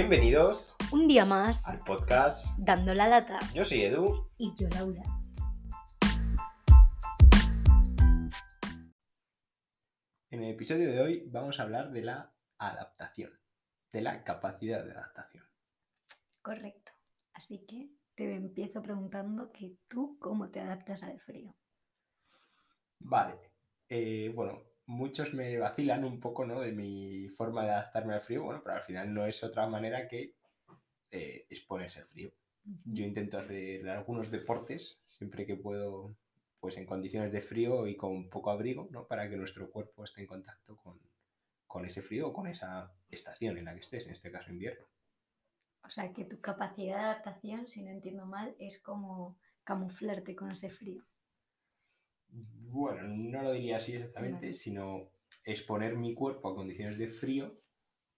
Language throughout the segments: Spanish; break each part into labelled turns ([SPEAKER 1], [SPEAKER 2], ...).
[SPEAKER 1] Bienvenidos
[SPEAKER 2] Un día más,
[SPEAKER 1] al podcast.
[SPEAKER 2] dando la lata.
[SPEAKER 1] Yo soy Edu.
[SPEAKER 2] Y yo, Laura.
[SPEAKER 1] En el episodio de hoy vamos a hablar de la adaptación, de la capacidad de adaptación.
[SPEAKER 2] Correcto. Así que te empiezo preguntando que tú cómo te adaptas al frío.
[SPEAKER 1] Vale, eh, bueno, muchos me vacilan un poco ¿no? de mi forma de adaptarme al frío, bueno, pero al final no es otra manera que eh, exponerse al frío. Yo intento hacer algunos deportes siempre que puedo, pues en condiciones de frío y con poco abrigo, ¿no? Para que nuestro cuerpo esté en contacto con, con ese frío o con esa estación en la que estés, en este caso invierno.
[SPEAKER 2] O sea que tu capacidad de adaptación, si no entiendo mal, es como camuflarte con ese frío.
[SPEAKER 1] Bueno, no lo diría así exactamente, sino exponer mi cuerpo a condiciones de frío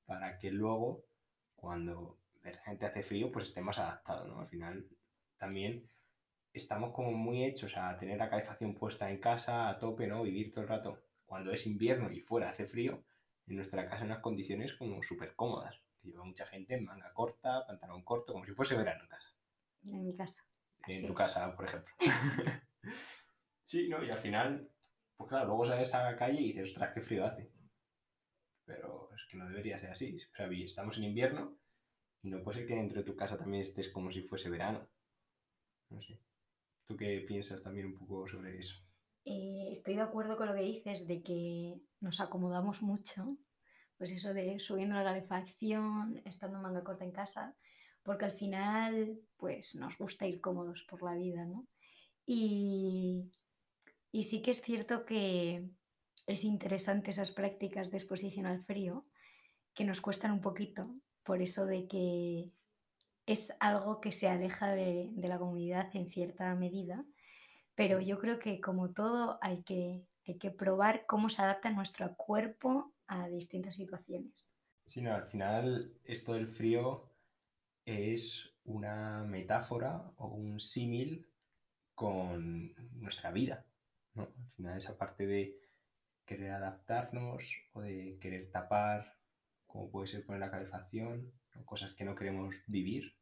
[SPEAKER 1] para que luego, cuando de repente hace frío, pues esté más adaptado, ¿no? Al final también estamos como muy hechos a tener la calefacción puesta en casa a tope, ¿no? Vivir todo el rato. Cuando es invierno y fuera hace frío, en nuestra casa en unas condiciones como súper cómodas. Lleva mucha gente en manga corta, pantalón corto, como si fuese verano en casa.
[SPEAKER 2] En mi casa.
[SPEAKER 1] En
[SPEAKER 2] Así
[SPEAKER 1] tu
[SPEAKER 2] es.
[SPEAKER 1] casa, por ejemplo. sí, ¿no? Y al final, pues claro, luego sales a la calle y dices, ostras, qué frío hace. Pero es que no debería ser así. O sea, estamos en invierno y no puede ser que dentro de tu casa también estés como si fuese verano. No sé. ¿Tú qué piensas también un poco sobre eso?
[SPEAKER 2] Eh, estoy de acuerdo con lo que dices de que nos acomodamos mucho, pues eso de subiendo la calefacción, estando manga corta en casa, porque al final pues nos gusta ir cómodos por la vida, ¿no? Y, y sí que es cierto que es interesante esas prácticas de exposición al frío, que nos cuestan un poquito, por eso de que es algo que se aleja de, la comunidad en cierta medida pero yo creo que como todo hay que, hay que probar cómo se adapta nuestro cuerpo a distintas situaciones.
[SPEAKER 1] Sí, no, al final esto del frío es una metáfora o un símil con nuestra vida, ¿no? Al final esa parte de querer adaptarnos o de querer tapar, como puede ser poner la calefacción, cosas que no queremos vivir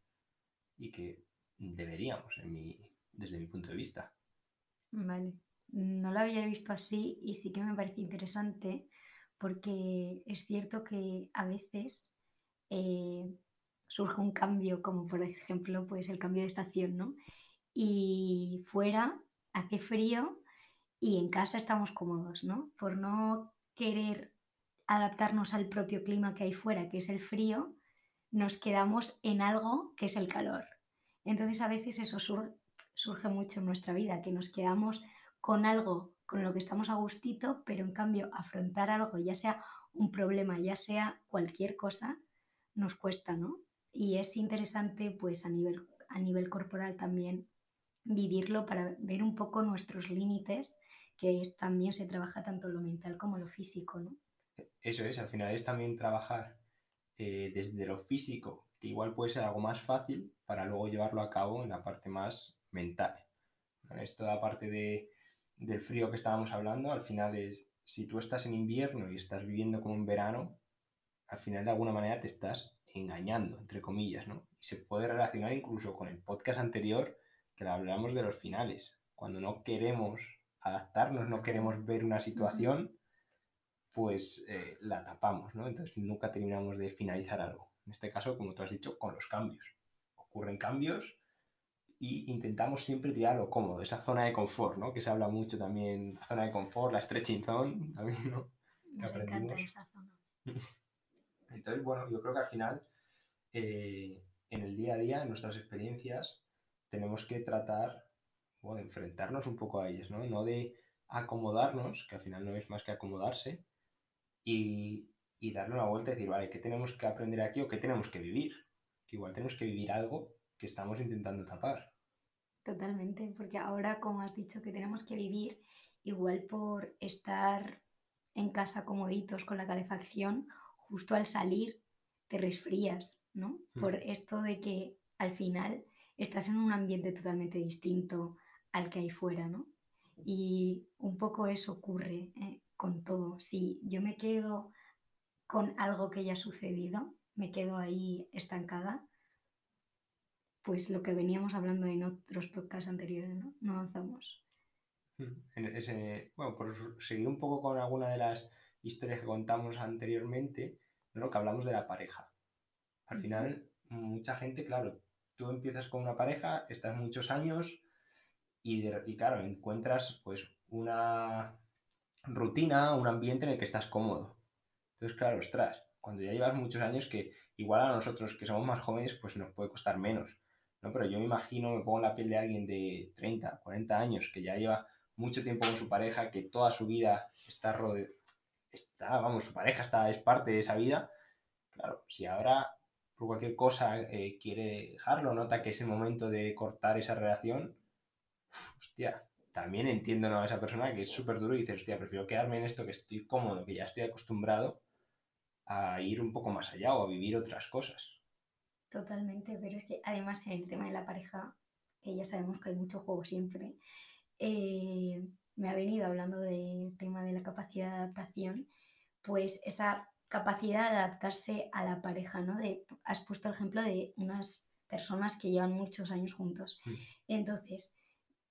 [SPEAKER 1] y que deberíamos, en desde mi punto de vista.
[SPEAKER 2] Vale. No lo había visto así y sí que me parece interesante porque es cierto que a veces eh, surge un cambio, como por ejemplo pues el cambio de estación, ¿no? Y fuera hace frío y en casa estamos cómodos, ¿no? Por no querer adaptarnos al propio clima que hay fuera, que es el frío, nos quedamos en algo que es el calor. Entonces a veces eso sur- surge mucho en nuestra vida, que nos quedamos con algo con lo que estamos a gustito, pero en cambio afrontar algo, ya sea un problema, ya sea cualquier cosa, nos cuesta, ¿no? Y es interesante pues a nivel, a nivel corporal también vivirlo para ver un poco nuestros límites, que es- también se trabaja tanto lo mental como lo físico, ¿no?
[SPEAKER 1] Eso es, al final es también trabajar eh, desde lo físico, que igual puede ser algo más fácil para luego llevarlo a cabo en la parte más mental. ¿vale? Esto aparte de, del frío que estábamos hablando, al final es, si tú estás en invierno y estás viviendo como en verano, al final de alguna manera te estás engañando, entre comillas, ¿no? Y se puede relacionar incluso con el podcast anterior que hablamos de los finales. Cuando no queremos adaptarnos, no queremos ver una situación, pues eh, la tapamos, ¿no? Entonces nunca terminamos de finalizar algo. En este caso, como tú has dicho, con los cambios. Ocurren cambios y intentamos siempre tirar lo cómodo, esa zona de confort, ¿no? Que se habla mucho también, la zona de confort, la stretching zone, también, ¿no?
[SPEAKER 2] Nos encanta esa zona.
[SPEAKER 1] Entonces, bueno, yo creo que al final, eh, en el día a día, en nuestras experiencias, tenemos que tratar o de enfrentarnos un poco a ellas, ¿no? No de acomodarnos, que al final no es más que acomodarse, y, y darle una vuelta y decir, vale, ¿qué tenemos que aprender aquí o qué tenemos que vivir? Que igual tenemos que vivir algo que estamos intentando tapar.
[SPEAKER 2] Totalmente, porque ahora, como has dicho, que tenemos que vivir igual por estar en casa comoditos con la calefacción, justo al salir te resfrías, ¿no?
[SPEAKER 1] Mm.
[SPEAKER 2] Por esto de que al final estás en un ambiente totalmente distinto al que hay fuera, ¿no? Y un poco eso ocurre eh, con todo. Si yo me quedo con algo que ya ha sucedido, me quedo ahí estancada, pues lo que veníamos hablando en otros podcasts anteriores, ¿no? No avanzamos.
[SPEAKER 1] Hmm, ese, bueno, por seguir un poco con alguna de las historias que contamos anteriormente, ¿no? que hablamos de la pareja. Al final, mucha gente, claro, tú empiezas con una pareja, estás muchos años y, claro, encuentras pues una rutina, un ambiente en el que estás cómodo. Entonces, claro, ostras, cuando ya llevas muchos años que igual a nosotros que somos más jóvenes pues nos puede costar menos, ¿no? Pero yo me imagino, me pongo en la piel de alguien de 30, 40 años que ya lleva mucho tiempo con su pareja, que toda su vida está rodeada, está, vamos, su pareja está, es parte de esa vida, claro, si ahora por cualquier cosa eh, quiere dejarlo, nota que es el momento de cortar esa relación, hostia, también entiendo a esa persona que es súper duro y dices, hostia, prefiero quedarme en esto que estoy cómodo, que ya estoy acostumbrado, a ir un poco más allá o a vivir otras cosas.
[SPEAKER 2] Totalmente, pero es que además en el tema de la pareja, que ya sabemos que hay mucho juego siempre, eh, me ha venido hablando del tema de la capacidad de adaptación, pues esa capacidad de adaptarse a la pareja, ¿no? De, has puesto el ejemplo de unas personas que llevan muchos años juntos. Mm. Entonces,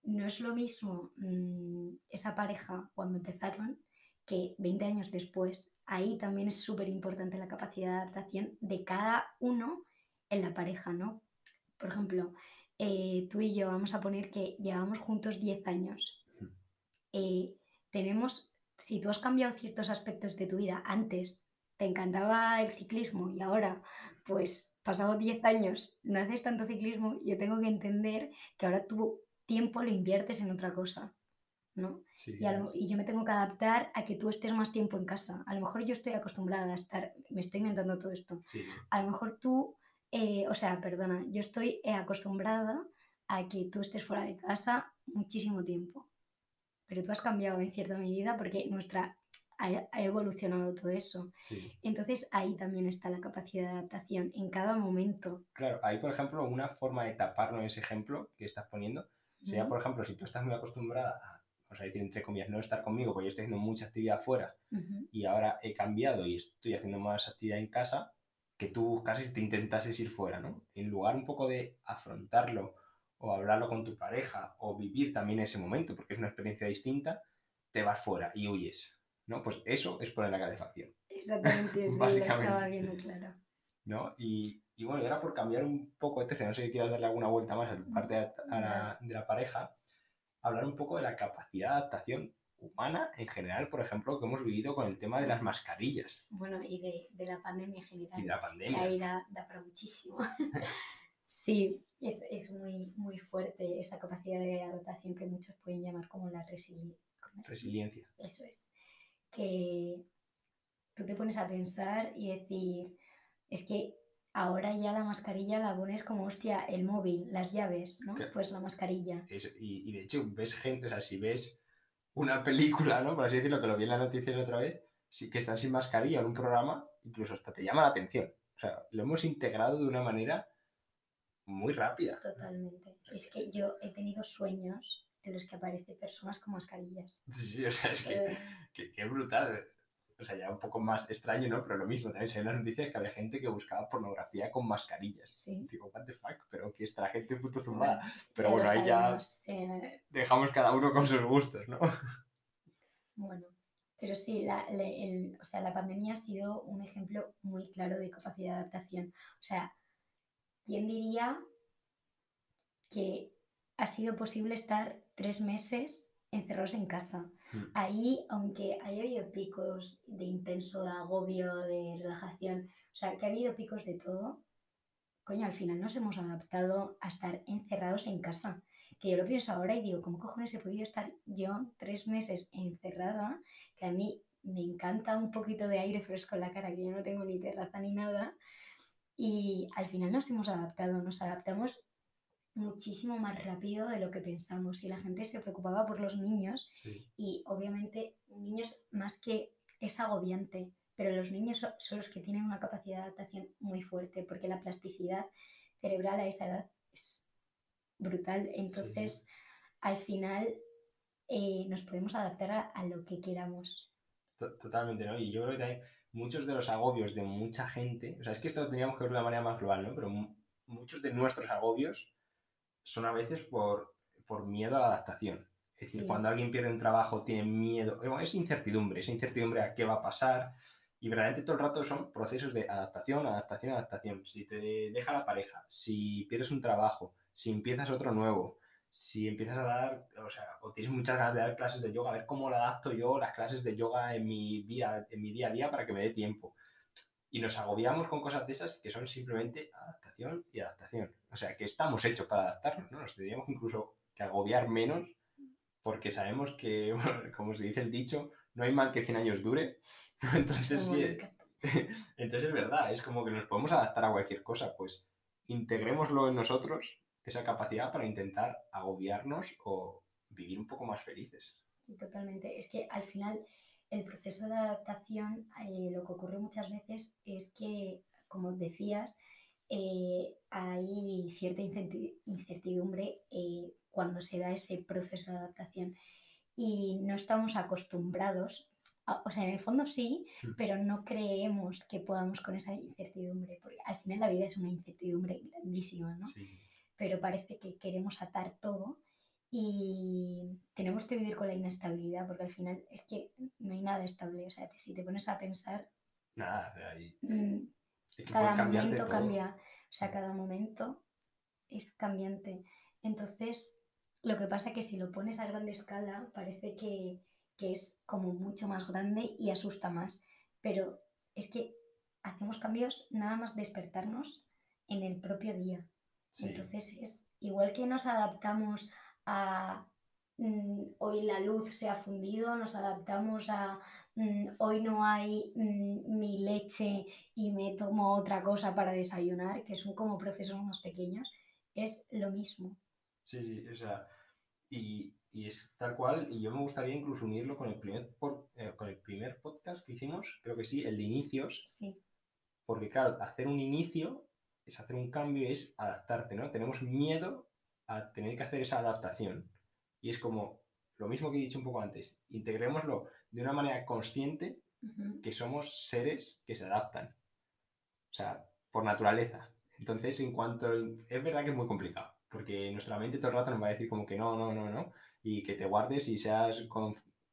[SPEAKER 2] no es lo mismo mm, esa pareja cuando empezaron que 20 años después. Ahí también es súper importante la capacidad de adaptación de cada uno en la pareja, ¿no? Por ejemplo, eh, tú y yo vamos a poner que llevamos juntos 10 años. Eh, tenemos, si tú has cambiado ciertos aspectos de tu vida antes, te encantaba el ciclismo y ahora, pues pasado 10 años, no haces tanto ciclismo, yo tengo que entender que ahora tu tiempo lo inviertes en otra cosa. ¿no? y, yo me tengo que adaptar a que tú estés más tiempo en casa. A lo mejor yo estoy acostumbrada a estar, me estoy inventando todo esto. A lo mejor tú, eh, o sea, perdona, yo estoy eh, acostumbrada a que tú estés fuera de casa muchísimo tiempo. Pero tú has cambiado en cierta medida porque nuestra ha, evolucionado todo eso. Entonces ahí también está la capacidad de adaptación en cada momento.
[SPEAKER 1] Claro, ahí por ejemplo una forma de taparlo en ese ejemplo que estás poniendo sería, por ejemplo, si tú estás muy acostumbrada a, o sea, entre comillas, no estar conmigo porque yo estoy haciendo mucha actividad fuera y ahora he cambiado y estoy haciendo más actividad en casa, que tú casi te intentases ir fuera, ¿no? En lugar un poco de afrontarlo o hablarlo con tu pareja o vivir también ese momento, porque es una experiencia distinta, te vas fuera y huyes. ¿no? Pues eso es poner la calefacción.
[SPEAKER 2] Exactamente, sí, lo estaba viendo claro.
[SPEAKER 1] ¿No? Y, y, bueno, y ahora por cambiar un poco de no sé si quieras darle alguna vuelta más a la parte de, la, de la pareja, hablar un poco de la capacidad de adaptación humana en general, por ejemplo, que hemos vivido con el tema de las mascarillas.
[SPEAKER 2] Bueno, y de, de la pandemia en general.
[SPEAKER 1] Y de la pandemia.
[SPEAKER 2] Ahí da, da para muchísimo. sí, es, es, muy, muy fuerte esa capacidad de adaptación que muchos pueden llamar como la
[SPEAKER 1] resiliencia.
[SPEAKER 2] Eso es que tú te pones a pensar y decir, es que ahora ya la mascarilla la pones como, hostia, el móvil, las llaves, ¿no? Pues la mascarilla.
[SPEAKER 1] y, de hecho, ves gente, o sea, si ves una película, ¿no? Por así decirlo, que lo vi en la noticia la otra vez, sí que están sin mascarilla en un programa, incluso hasta te llama la atención. O sea, lo hemos integrado de una manera muy rápida.
[SPEAKER 2] Totalmente. Es que yo he tenido sueños en los que aparece personas con mascarillas.
[SPEAKER 1] Sí, o sea, es que, eh. que, brutal. O sea, ya un poco más extraño, ¿no? Pero lo mismo, también se ve en las noticias que había gente que buscaba pornografía con mascarillas. Sí. Digo, what the fuck, pero aquí está la gente puto zumbada. pero bueno, ahí ya dejamos cada uno con sus gustos, ¿no?
[SPEAKER 2] Bueno, pero sí, la, o sea, la pandemia ha sido un ejemplo muy claro de capacidad de adaptación. O sea, ¿quién diría que ha sido posible estar tres meses encerrados en casa. Hmm. Ahí, aunque haya habido picos de intenso, agobio, de relajación, o sea, que ha habido picos de todo, coño, al final nos hemos adaptado a estar encerrados en casa. Que yo lo pienso ahora y digo, ¿cómo cojones he podido estar yo tres meses encerrada? Que a mí me encanta un poquito de aire fresco en la cara, que yo no tengo ni terraza ni nada. Y al final nos hemos adaptado, nos adaptamos muchísimo más rápido de lo que pensamos y la gente se preocupaba por los niños y obviamente niños más que es agobiante, pero los niños son, los que tienen una capacidad de adaptación muy fuerte porque la plasticidad cerebral a esa edad es brutal. Entonces, al final eh, nos podemos adaptar a, lo que queramos.
[SPEAKER 1] Totalmente, ¿no? Y yo creo que también muchos de los agobios de mucha gente, o sea, es que esto lo teníamos que ver de una manera más global, ¿no? Pero muchos de nuestros agobios son a veces por, por miedo a la adaptación. Es decir, cuando alguien pierde un trabajo, tiene miedo, es incertidumbre, es incertidumbre a qué va a pasar. Y verdaderamente todo el rato son procesos de adaptación, adaptación, adaptación. Si te deja la pareja, si pierdes un trabajo, si empiezas otro nuevo, si empiezas a dar, o sea, o tienes muchas ganas de dar clases de yoga, a ver cómo lo adapto yo las clases de yoga en mi, vida, en mi día a día para que me dé tiempo. Y nos agobiamos con cosas de esas que son simplemente adaptación y adaptación. O sea, que estamos hechos para adaptarnos, ¿no? Nos tendríamos incluso que agobiar menos porque sabemos que, como se dice el dicho, no hay mal que 100 años dure. Entonces, sí, entonces es verdad, es como que nos podemos adaptar a cualquier cosa, pues integrémoslo en nosotros, esa capacidad para intentar agobiarnos o vivir un poco más felices.
[SPEAKER 2] Sí, totalmente. Es que al final el proceso de adaptación, eh, lo que ocurre muchas veces es que, como decías, eh, hay cierta incertidumbre eh, cuando se da ese proceso de adaptación y no estamos acostumbrados, o sea, en el fondo sí, hmm. pero no creemos que podamos con esa incertidumbre, porque al final la vida es una incertidumbre grandísima, ¿no? Pero parece que queremos atar todo y tenemos que vivir con la inestabilidad, porque al final es que no hay nada estable, o sea, si te pones a pensar...
[SPEAKER 1] Nada, ahí...
[SPEAKER 2] Mm, cada momento cambia, o sea, cada momento es cambiante. Entonces, lo que pasa es que si lo pones a grande escala, parece que, es como mucho más grande y asusta más. Pero es que hacemos cambios nada más despertarnos en el propio día. Entonces es igual que nos adaptamos a mm, hoy la luz se ha fundido, nos adaptamos a mm, hoy no hay mm, mi leche y me tomo otra cosa para desayunar, que son como procesos más pequeños, es lo mismo.
[SPEAKER 1] Sí, sí, o sea, y, es tal cual, y yo me gustaría incluso unirlo con el, primer eh, con el primer podcast que hicimos, creo que sí, el de inicios.
[SPEAKER 2] Sí.
[SPEAKER 1] Porque claro, hacer un inicio es hacer un cambio, es adaptarte, ¿no? Tenemos miedo a tener que hacer esa adaptación. Y es como lo mismo que he dicho un poco antes, integrémoslo de una manera consciente que somos seres que se adaptan. O sea, por naturaleza. Entonces, en cuanto... Es verdad que es muy complicado porque nuestra mente todo el rato nos va a decir como que no, no, no, no, y que te guardes y seas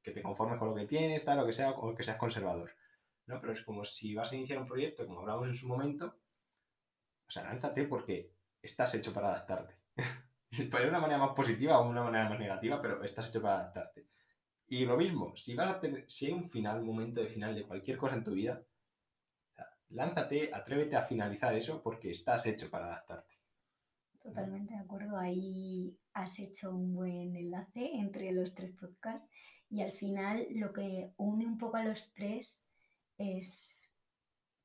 [SPEAKER 1] que te conformes con lo que tienes, tal, lo que sea, o que seas conservador. ¿no? Pero es como si vas a iniciar un proyecto, como hablamos en su momento, o sea, lánzate porque estás hecho para adaptarte. Puede una manera más positiva o una manera más negativa, pero estás hecho para adaptarte. Y lo mismo, si vas a tener, si hay un final, un momento de final de cualquier cosa en tu vida, lánzate, atrévete a finalizar eso porque estás hecho para adaptarte.
[SPEAKER 2] Totalmente de acuerdo. Ahí has hecho un buen enlace entre los tres podcasts y al final lo que une un poco a los tres es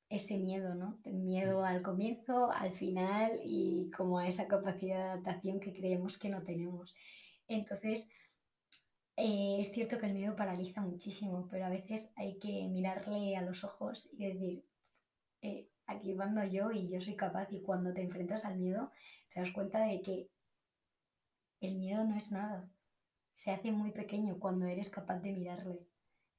[SPEAKER 2] ese miedo, ¿no? Miedo mm. al comienzo, al final y como a esa capacidad de adaptación que creemos que no tenemos. Entonces, eh, es cierto que el miedo paraliza muchísimo, pero a veces hay que mirarle a los ojos y decir, eh, aquí mando yo y yo soy capaz y cuando te enfrentas al miedo te das cuenta de que el miedo no es nada. Se hace muy pequeño cuando eres capaz de mirarle.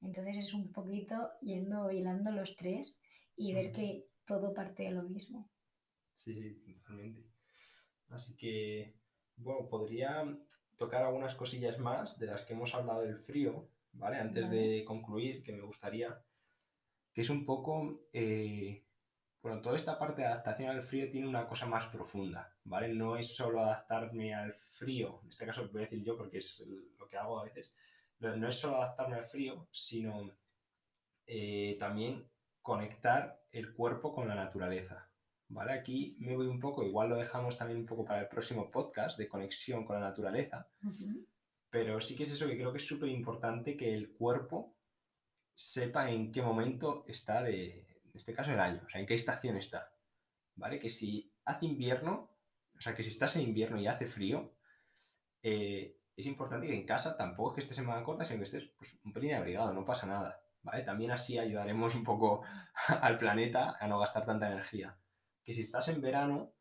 [SPEAKER 2] Entonces es un poquito yendo hilando los tres y ver que todo parte de lo mismo.
[SPEAKER 1] Sí, sí, totalmente. Así que, bueno, podría tocar algunas cosillas más de las que hemos hablado del frío, ¿vale? Antes de concluir, que me gustaría, que es un poco eh, bueno, toda esta parte de adaptación al frío tiene una cosa más profunda, ¿vale? No es solo adaptarme al frío, en este caso voy a decir yo porque es lo que hago a veces, no, es solo adaptarme al frío, sino eh, también conectar el cuerpo con la naturaleza, ¿vale? Aquí me voy un poco, igual lo dejamos también un poco para el próximo podcast de conexión con la naturaleza, pero sí que es eso que creo que es súper importante que el cuerpo sepa en qué momento está de, en este caso el año, o sea, en qué estación está, ¿vale? Que si hace invierno, o sea, que si estás en invierno y hace frío, eh, es importante que en casa tampoco es que estés en manga corta, sino que estés pues, un pelín abrigado, no pasa nada, ¿vale? También así ayudaremos un poco al planeta a no gastar tanta energía. Que si estás en verano,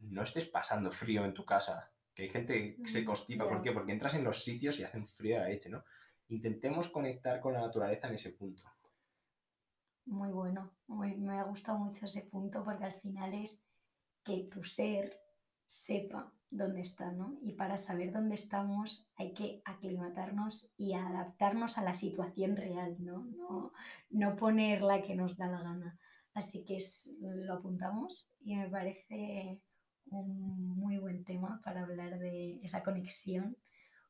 [SPEAKER 1] no estés pasando frío en tu casa, que hay gente que se mm, constipa, ¿por qué? Porque entras en los sitios y hacen frío a la leche, ¿no? intentemos conectar con la naturaleza en ese punto.
[SPEAKER 2] Muy bueno, me ha gustado mucho ese punto porque al final es que tu ser sepa dónde está, ¿no? Y para saber dónde estamos hay que aclimatarnos y adaptarnos a la situación real, ¿no? No, no poner la que nos da la gana. Así que lo apuntamos y me parece un muy buen tema para hablar de esa conexión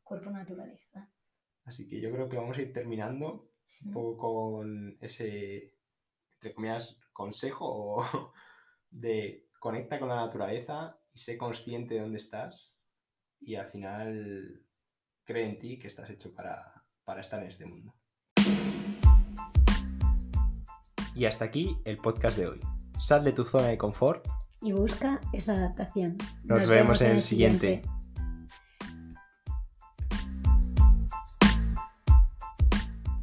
[SPEAKER 2] cuerpo-naturaleza.
[SPEAKER 1] Así que yo creo que vamos a ir terminando un poco con ese, entre comillas, consejo de conecta con la naturaleza y sé consciente de dónde estás y al final cree en ti que estás hecho para, para estar en este mundo. Y hasta aquí el podcast de hoy. Sal de tu zona de confort
[SPEAKER 2] y busca esa adaptación.
[SPEAKER 1] Nos, vemos, en el siguiente.